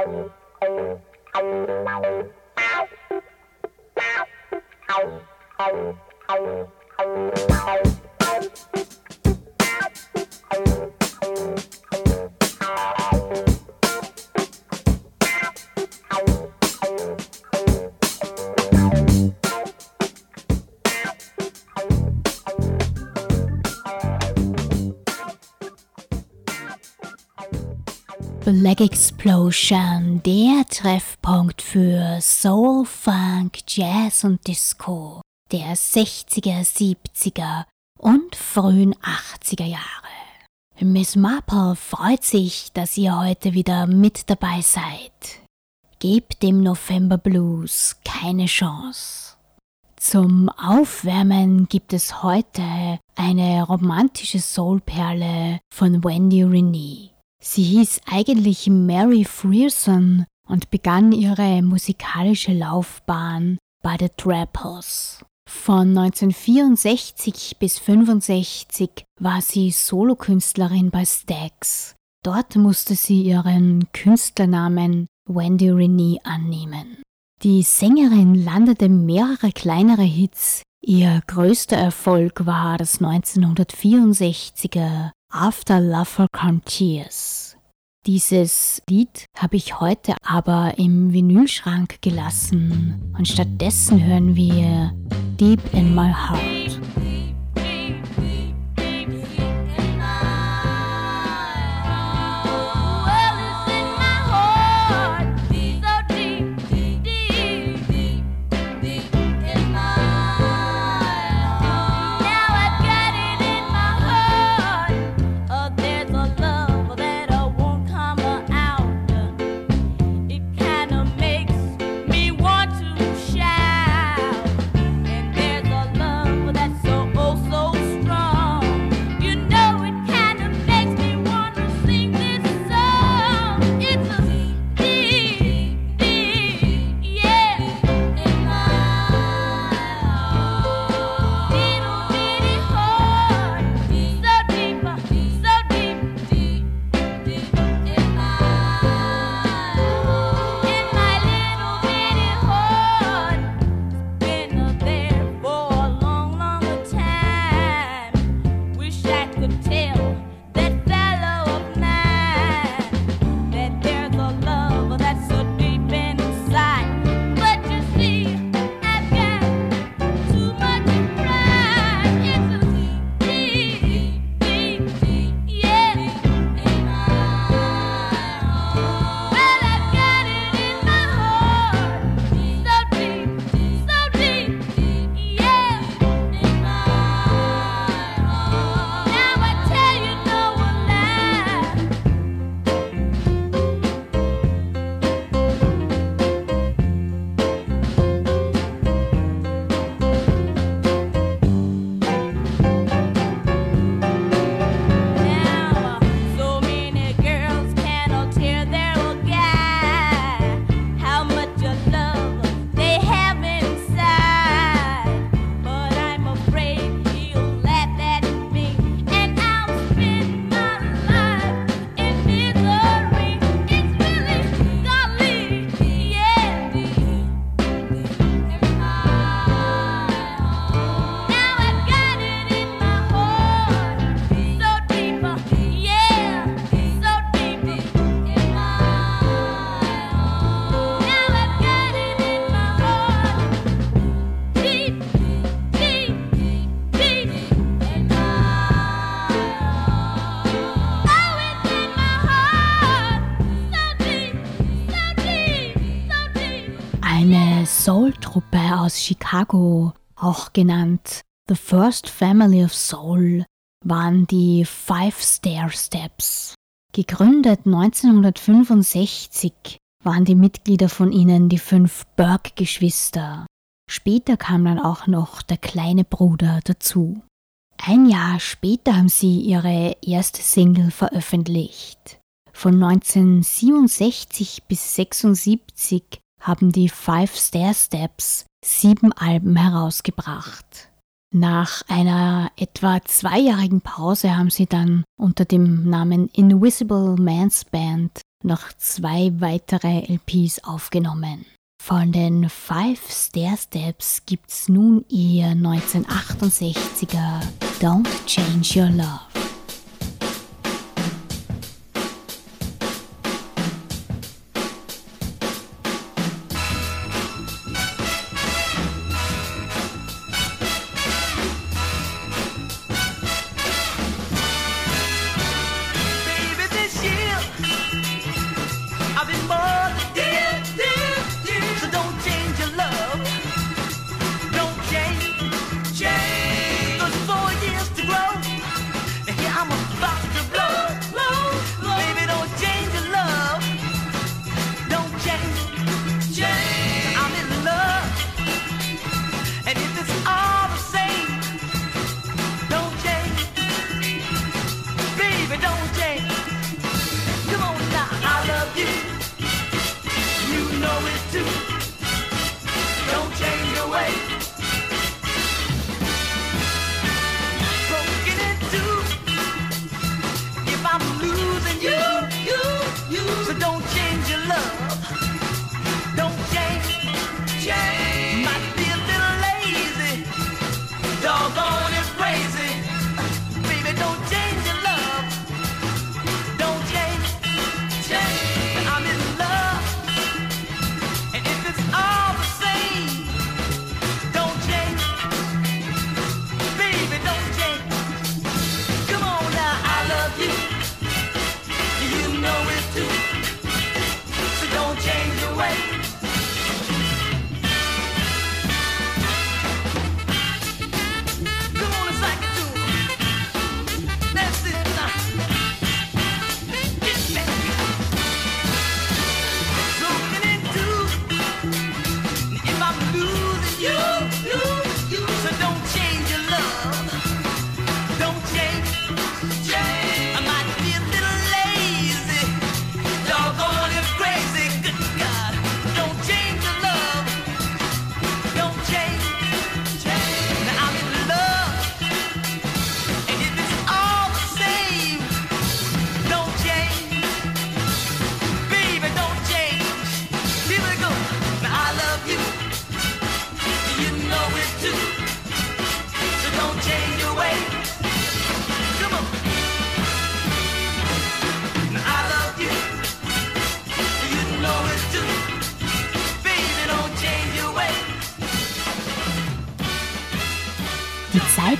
Thank you. Black Explosion, der Treffpunkt für Soul, Funk, Jazz und Disco der 60er, 70er und frühen 80er Jahre. Miss Marple freut sich, dass ihr heute wieder mit dabei seid. Gebt dem November Blues keine Chance. Zum Aufwärmen gibt es heute eine romantische Soulperle von Wendy Renee. Sie hieß eigentlich Mary Frierson und begann ihre musikalische Laufbahn bei The Trappers. Von 1964 bis 1965 war sie Solokünstlerin bei Stax. Dort musste sie ihren Künstlernamen Wendy Renee annehmen. Die Sängerin landete mehrere kleinere Hits. Ihr größter Erfolg war das 1964er After Lover Come Tears. Dieses Lied habe ich heute aber im Vinylschrank gelassen und stattdessen hören wir Deep in My Heart. Chicago, auch genannt The First Family of Soul, waren die Five Stair Steps. Gegründet 1965 waren die Mitglieder von ihnen die fünf Burke-Geschwister. Später kam dann auch noch der kleine Bruder dazu. Ein Jahr später haben sie ihre erste Single veröffentlicht. Von 1967 bis 1976 haben die Five Stair Steps sieben Alben herausgebracht. Nach einer etwa zweijährigen Pause haben sie dann unter dem Namen Invisible Man's Band noch zwei weitere LPs aufgenommen. Von den Five Stair Steps gibt's nun ihr 1968er Don't Change Your Love.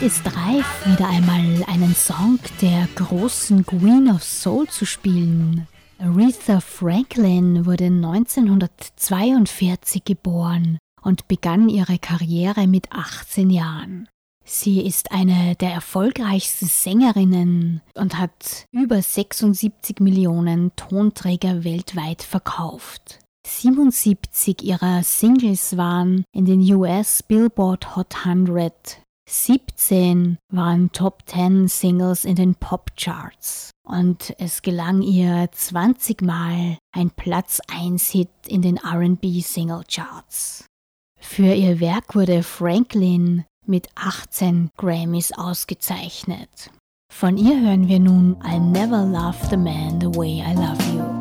Zeit ist reif, wieder einmal einen Song der großen Queen of Soul zu spielen. Aretha Franklin wurde 1942 geboren und begann ihre Karriere mit 18 Jahren. Sie ist eine der erfolgreichsten Sängerinnen und hat über 76 Millionen Tonträger weltweit verkauft. 77 ihrer Singles waren in den US Billboard Hot 100 17 waren Top 10 Singles in den Pop-Charts und es gelang ihr 20 Mal ein Platz 1 Hit in den RB Single Charts. Für ihr Werk wurde Franklin mit 18 Grammys ausgezeichnet. Von ihr hören wir nun I Never Loved the Man the Way I Love You.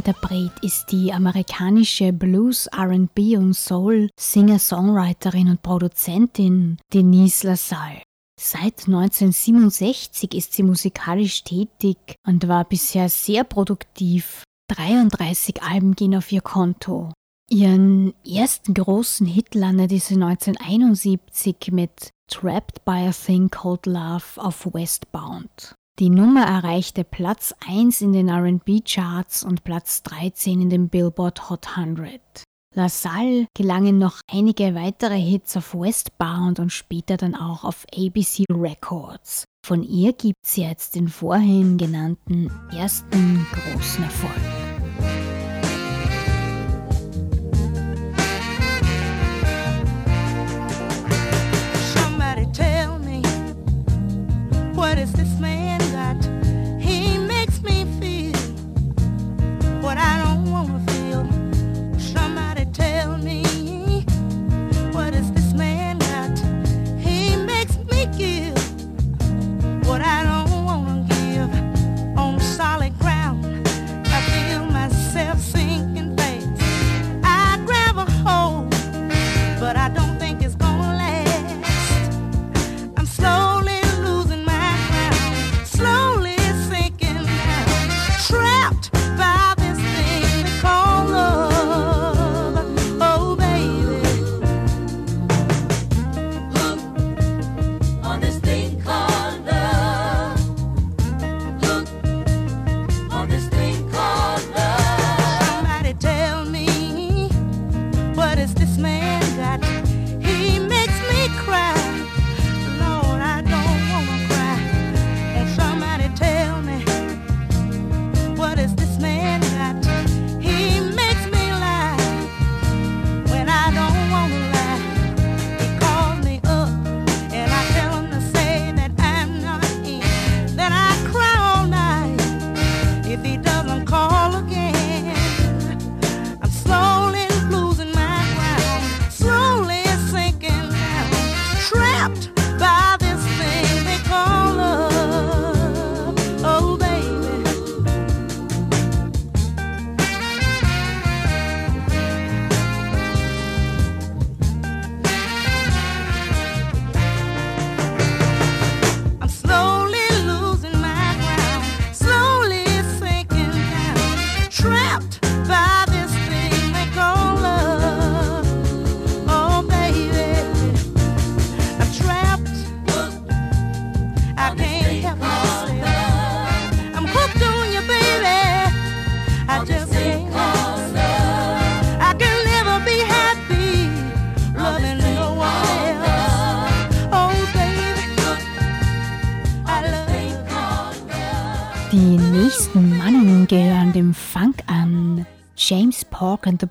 Interpret ist die amerikanische Blues, RB und Soul Singer-Songwriterin und Produzentin Denise LaSalle. Seit 1967 ist sie musikalisch tätig und war bisher sehr produktiv. 33 Alben gehen auf ihr Konto. Ihren ersten großen Hit landete sie 1971 mit Trapped by a Thing Called Love auf Westbound. Die Nummer erreichte Platz 1 in den RB-Charts und Platz 13 in den Billboard Hot 100. LaSalle gelangen noch einige weitere Hits auf Westbound und später dann auch auf ABC Records. Von ihr gibt es jetzt den vorhin genannten ersten großen Erfolg. James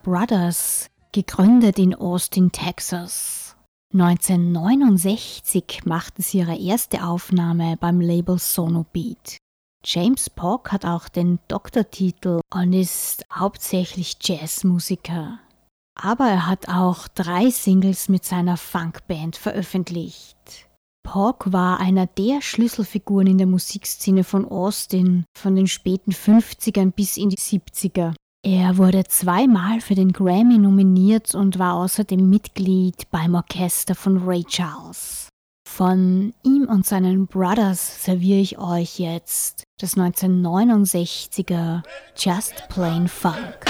Brothers, gegründet in Austin, Texas. 1969 machten sie ihre erste Aufnahme beim Label Sonobeat. James Pork hat auch den Doktortitel und ist hauptsächlich Jazzmusiker. Aber er hat auch drei Singles mit seiner Funkband veröffentlicht. Pork war einer der Schlüsselfiguren in der Musikszene von Austin von den späten 50ern bis in die 70er. Er wurde zweimal für den Grammy nominiert und war außerdem Mitglied beim Orchester von Ray Charles. Von ihm und seinen Brothers serviere ich euch jetzt das 1969er Just Plain Funk.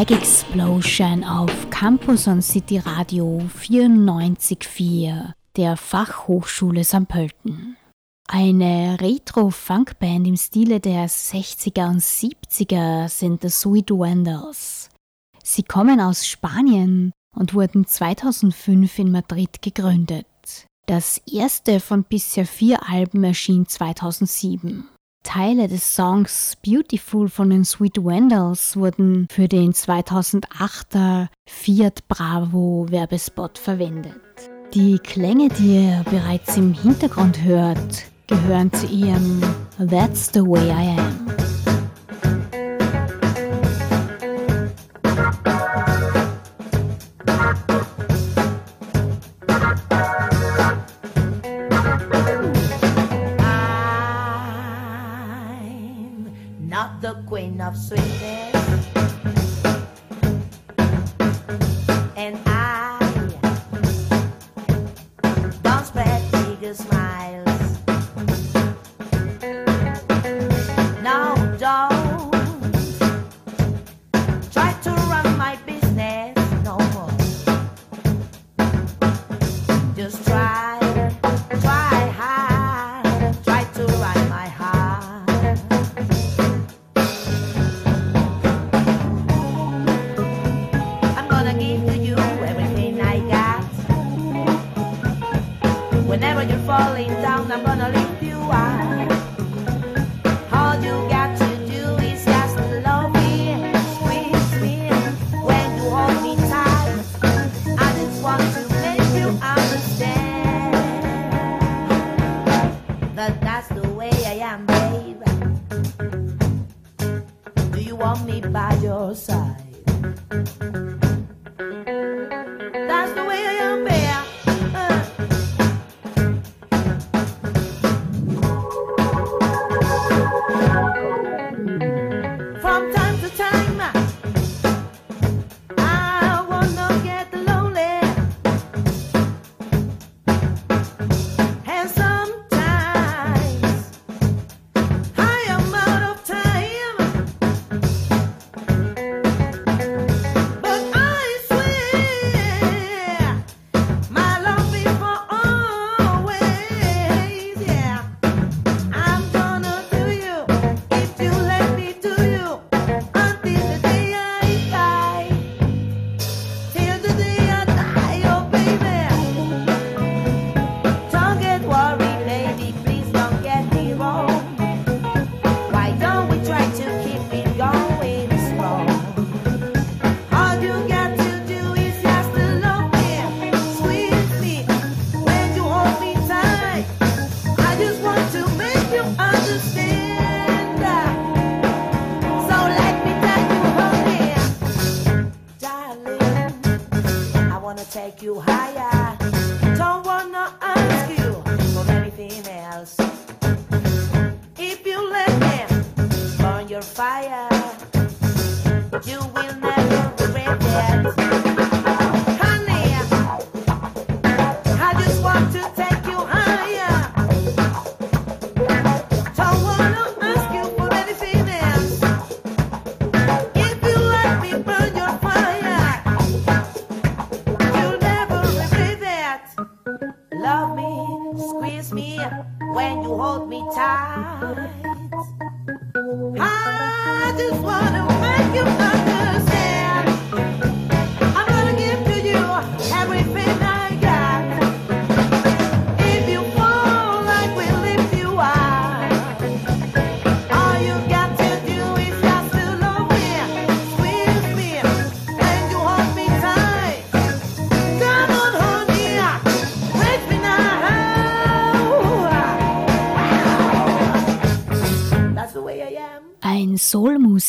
Black Explosion auf Campus on City Radio 94.4 der Fachhochschule St. Pölten. Eine Retro-Funk-Band im Stile der 60er und 70er sind The Sweet Wenders. Sie kommen aus Spanien und wurden 2005 in Madrid gegründet. Das erste von bisher vier Alben erschien 2007. Teile des Songs Beautiful von den Sweet Wendels wurden für den 2008er Fiat Bravo Werbespot verwendet. Die Klänge, die ihr bereits im Hintergrund hört, gehören zu ihrem That's the Way I Am. Of sweetness.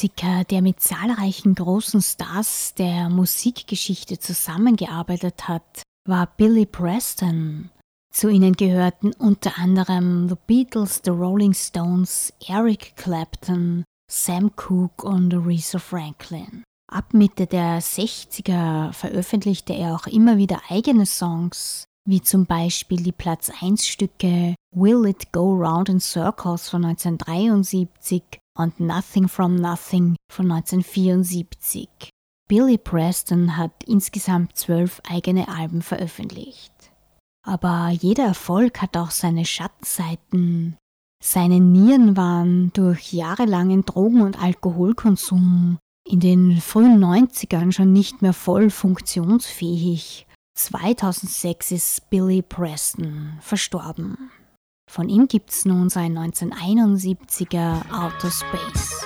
Soul-Musiker, der mit zahlreichen großen Stars der Musikgeschichte zusammengearbeitet hat, war Billy Preston. Zu ihnen gehörten unter anderem The Beatles, The Rolling Stones, Eric Clapton, Sam Cooke und Aretha Franklin. Ab Mitte der 60er veröffentlichte er auch immer wieder eigene Songs, wie zum Beispiel die Platz 1 Stücke Will It Go Round in Circles von 1973 und Nothing from Nothing von 1974. Billy Preston hat insgesamt zwölf eigene Alben veröffentlicht. Aber jeder Erfolg hat auch seine Schattenseiten. Seine Nieren waren durch jahrelangen Drogen- und Alkoholkonsum in den frühen 90ern schon nicht mehr voll funktionsfähig. 2006 ist Billy Preston verstorben. Von ihm gibt's nun sein 1971er Outer Space.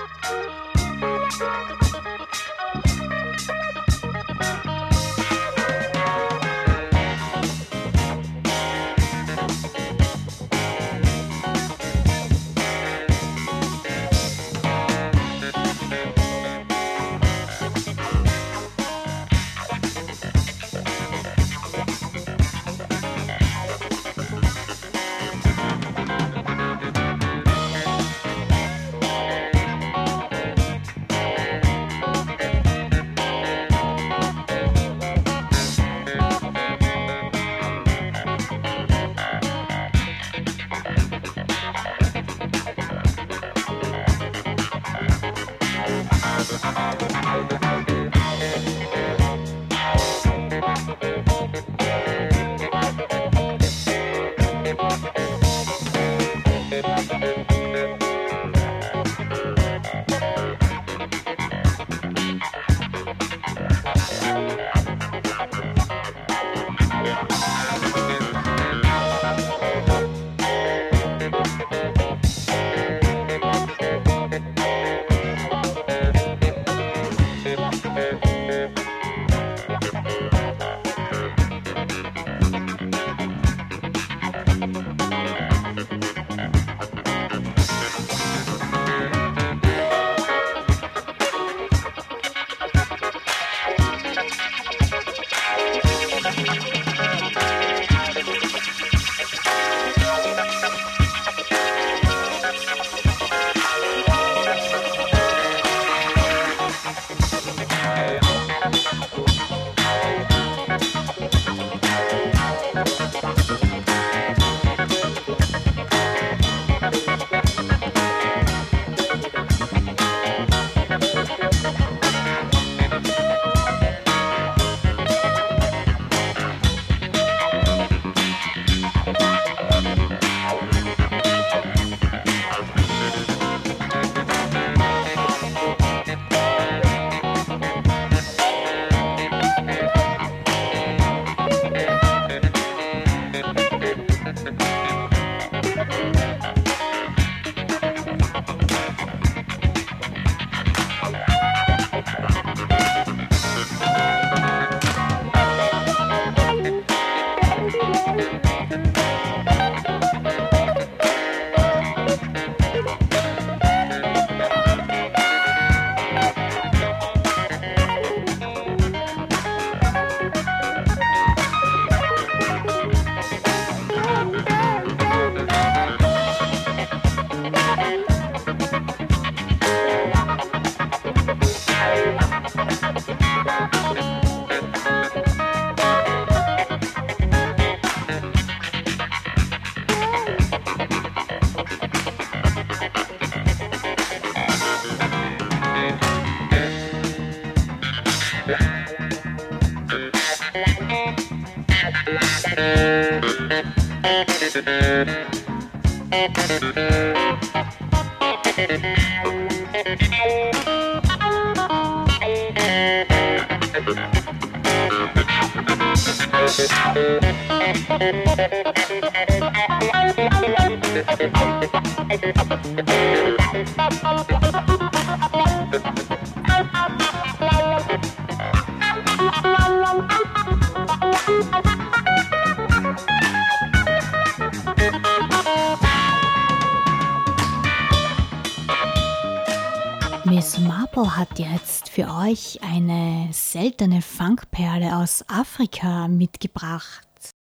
Miss Marple hat jetzt für euch eine seltene Funkperle aus Afrika mitgebracht.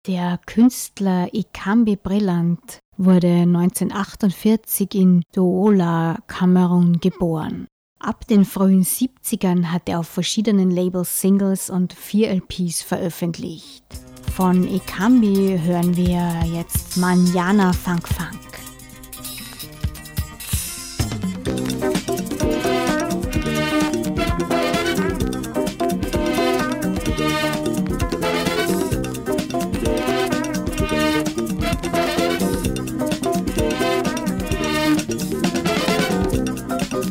Der Künstler Ikambi Brillant wurde 1948 in Douala, Kamerun geboren. Ab den frühen 70ern hat er auf verschiedenen Labels Singles und vier LPs veröffentlicht. Von Ikambi hören wir jetzt Manjana Funk Funk.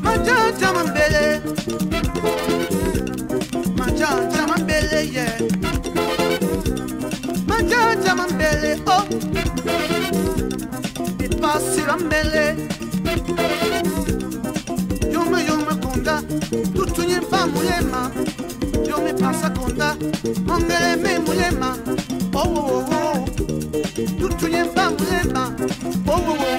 Machanta mambele Machanta mambele, yeah. Machanta mambele, oh. Bipasira mbele Yome yome kunda Tutunye mpa mulema Yome pasa kunda Mangele me mulema Oh, oh, oh, oh. Tutunye mpa mulema Oh, oh, oh.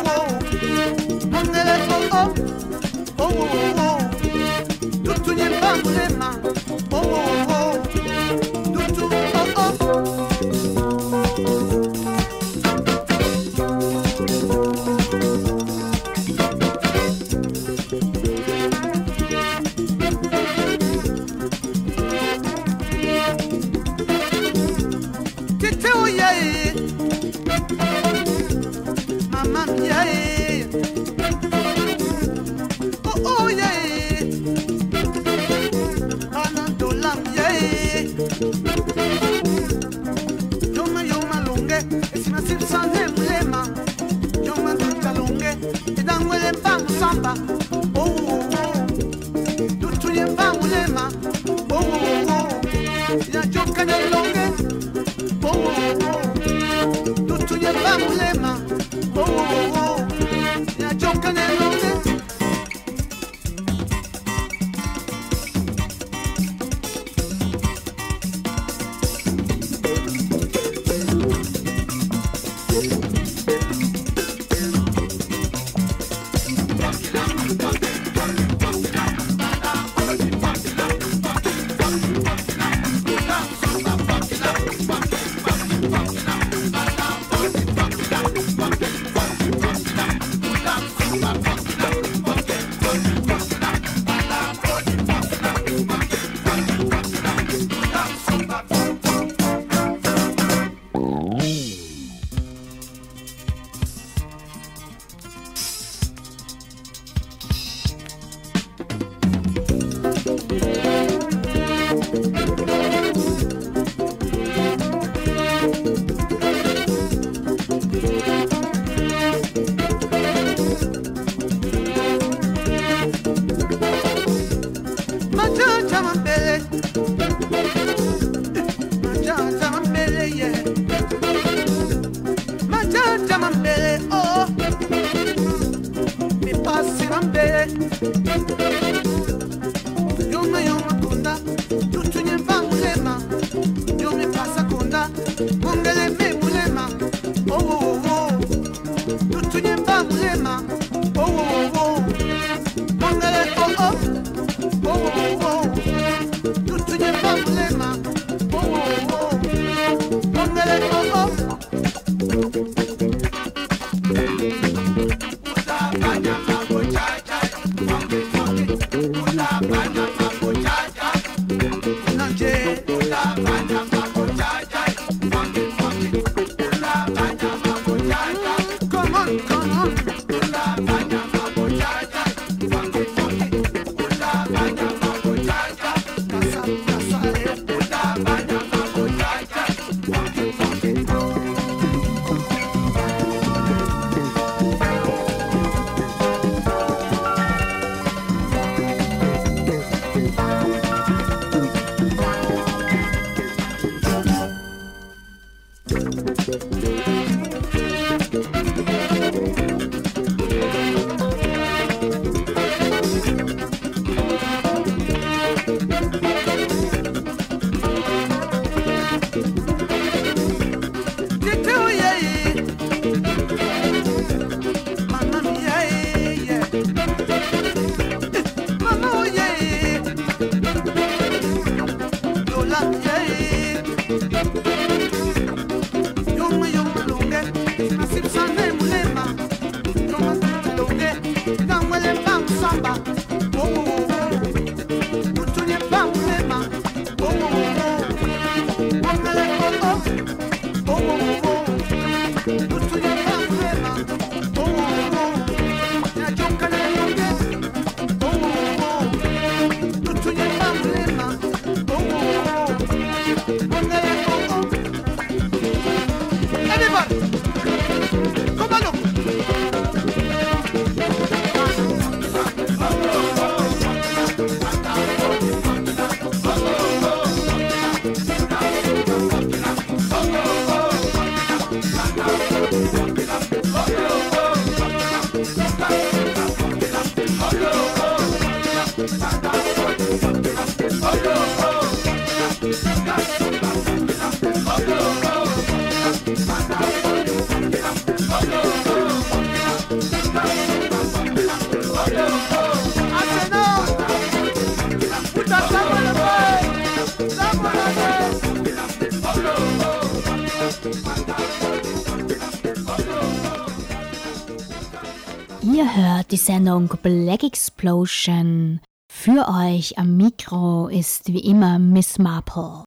Sendung Black Explosion. Für euch am Mikro ist wie immer Miss Marple.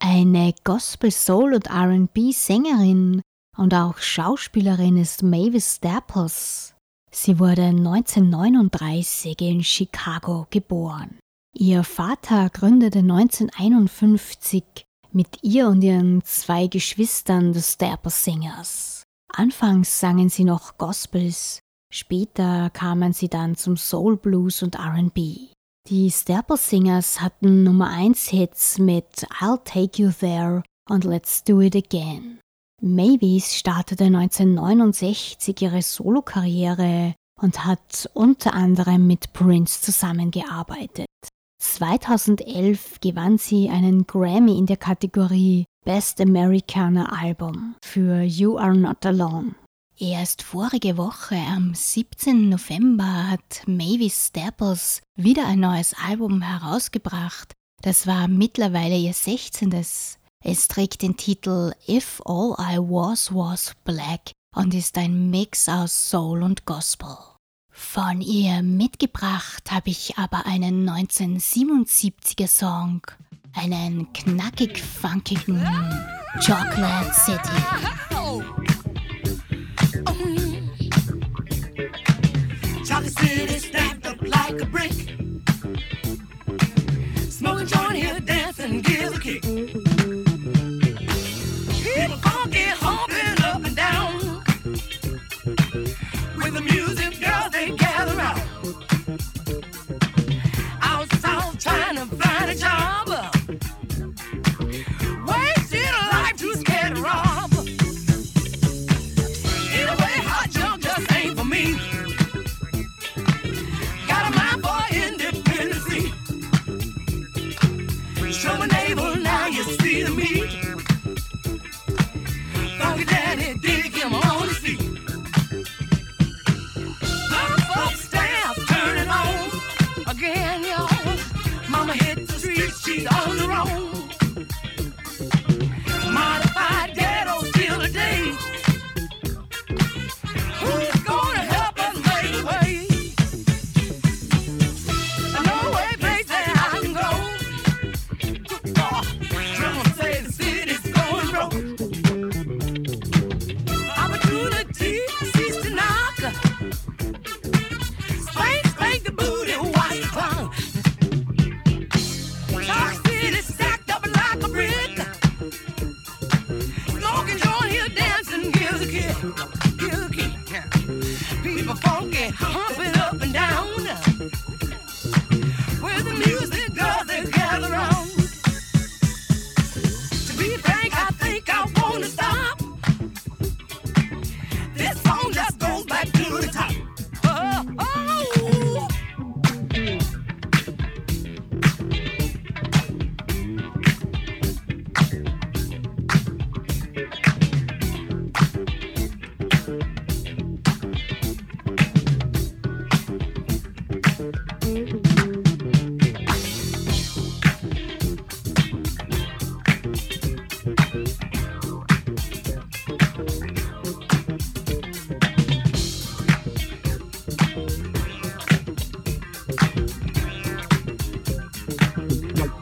Eine Gospel, Soul und RB-Sängerin und auch Schauspielerin ist Mavis Staples. Sie wurde 1939 in Chicago geboren. Ihr Vater gründete 1951 mit ihr und ihren zwei Geschwistern The Staples Singers. Anfangs sangen sie noch Gospels, später kamen sie dann zum Soul Blues und RB. Die Staple Singers hatten Nummer 1 Hits mit I'll Take You There und Let's Do It Again. Mavis startete 1969 ihre Solokarriere und hat unter anderem mit Prince zusammengearbeitet. 2011 gewann sie einen Grammy in der Kategorie Best Americana Album für You Are Not Alone. Erst vorige Woche, am 17. November, hat Mavis Staples wieder ein neues Album herausgebracht. Das war mittlerweile ihr 16. Es trägt den Titel If All I Was Was Black und ist ein Mix aus Soul und Gospel. Von ihr mitgebracht habe ich aber einen 1977er Song, einen knackig funkigen Chocolate City. A brick. Smoking joint here, dancing, give a kick. People funky, humping up and down. With the music, girls, they gather. Out trying to find a job.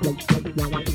Chocolate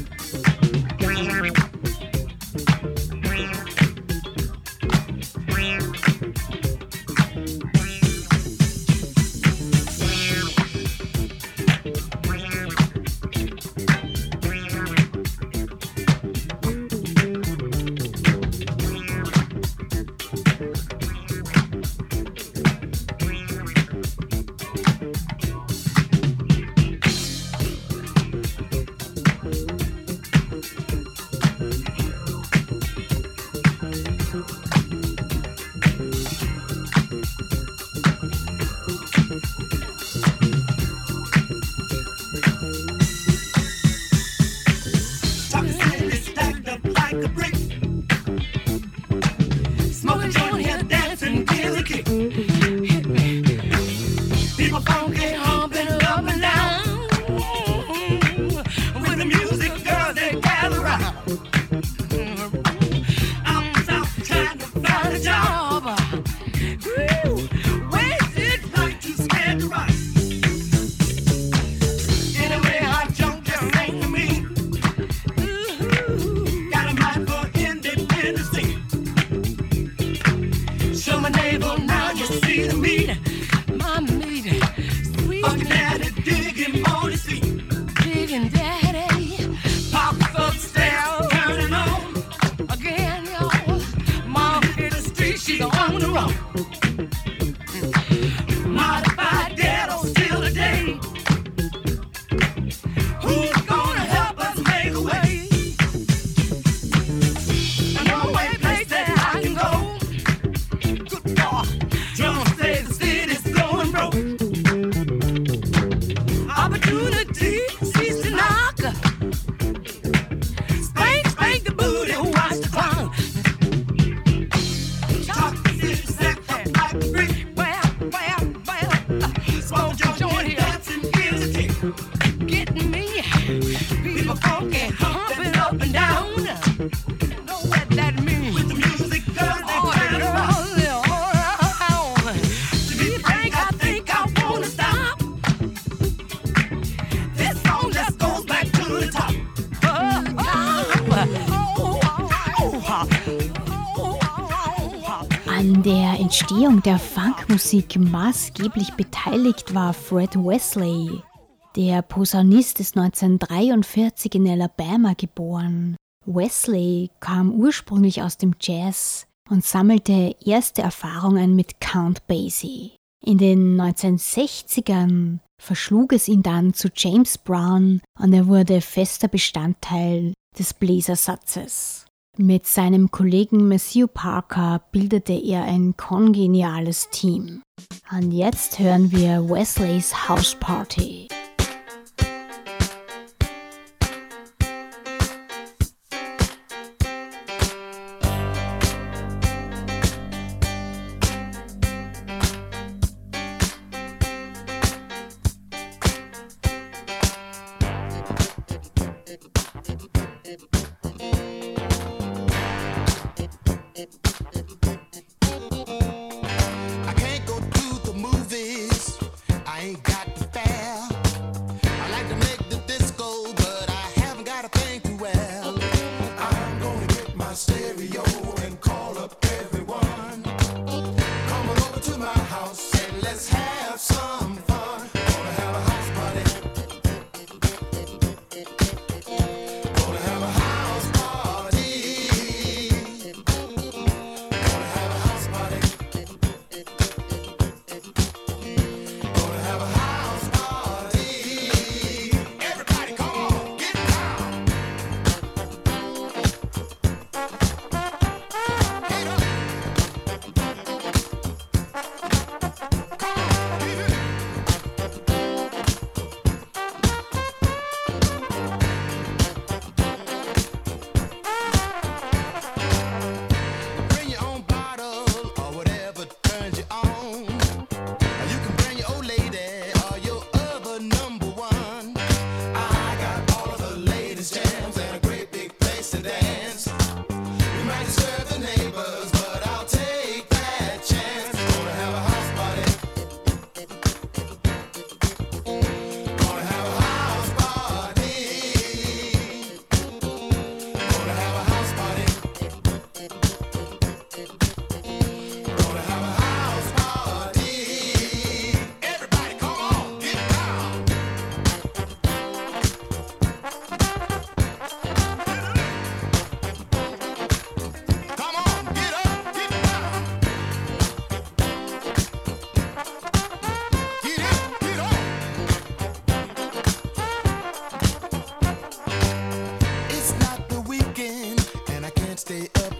Entstehung der Funkmusik maßgeblich beteiligt war Fred Wesley. Der Posaunist ist 1943 in Alabama geboren. Wesley kam ursprünglich aus dem Jazz und sammelte erste Erfahrungen mit Count Basie. In den 1960ern verschlug es ihn dann zu James Brown und er wurde fester Bestandteil des Bläsersatzes. Mit seinem Kollegen Matthew Parker bildete er ein kongeniales Team. Und jetzt hören wir Wesleys House Party.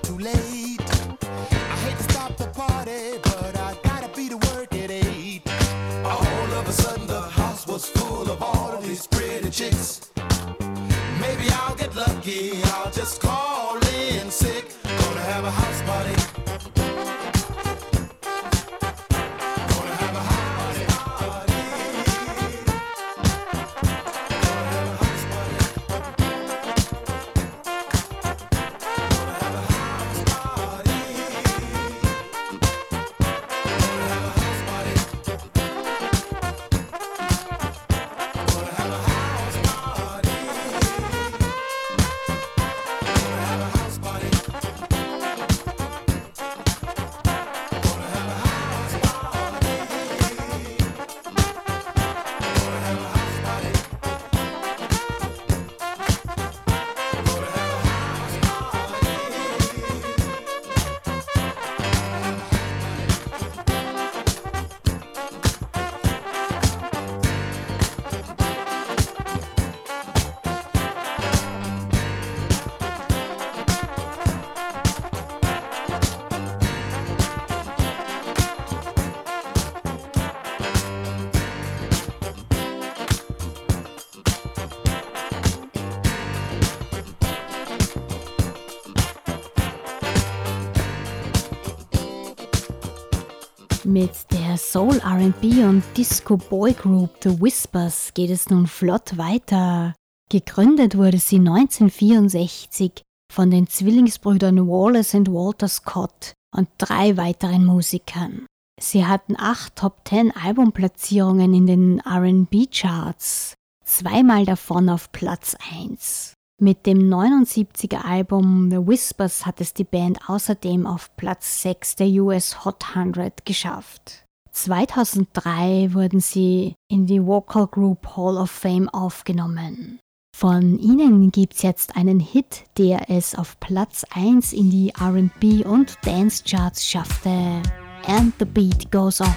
too late. I hate to stop the party, but I gotta be to work at eight. All of a sudden, the house was full of all of these pretty chicks. Maybe I'll get lucky, I'll just call in sick. Gonna have a house party. Soul RB und Disco Boy Group The Whispers geht es nun flott weiter. Gegründet wurde sie 1964 von den Zwillingsbrüdern Wallace und Walter Scott und drei weiteren Musikern. Sie hatten acht Top Ten Albumplatzierungen in den RB Charts, zweimal davon auf Platz 1. Mit dem 79er Album The Whispers hat es die Band außerdem auf Platz 6 der US Hot 100 geschafft. 2003 wurden sie in die Vocal Group Hall of Fame aufgenommen. Von ihnen gibt's jetzt einen Hit, der es auf Platz 1 in die RB und Dance Charts schaffte. And the Beat Goes On.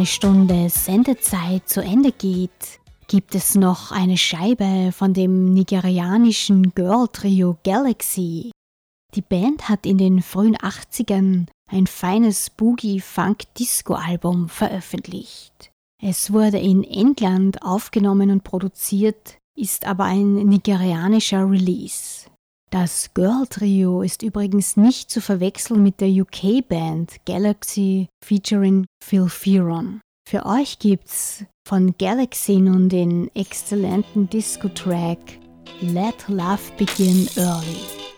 Eine Stunde Sendezeit zu Ende geht, gibt es noch eine Scheibe von dem nigerianischen Girl-Trio Galaxy. Die Band hat in den frühen 80ern ein feines Boogie-Funk-Disco-Album veröffentlicht. Es wurde in England aufgenommen und produziert, ist aber ein nigerianischer Release. Das Girl Trio ist übrigens nicht zu verwechseln mit der UK-Band Galaxy featuring Phil Fearon. Für euch gibt's von Galaxy nun den exzellenten Disco-Track Let Love Begin Early.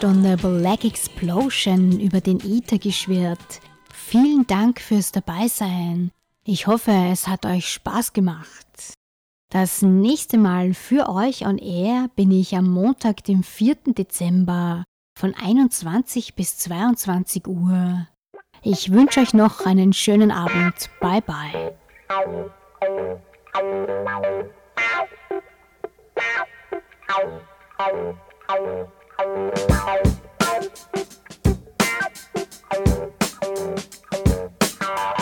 Stunde Black Explosion über den Ether geschwirrt. Vielen Dank fürs Dabeisein. Ich hoffe, es hat euch Spaß gemacht. Das nächste Mal für euch on Air bin ich am Montag, dem 4. Dezember von 21 bis 22 Uhr. Ich wünsche euch noch einen schönen Abend. Bye bye. Thank you.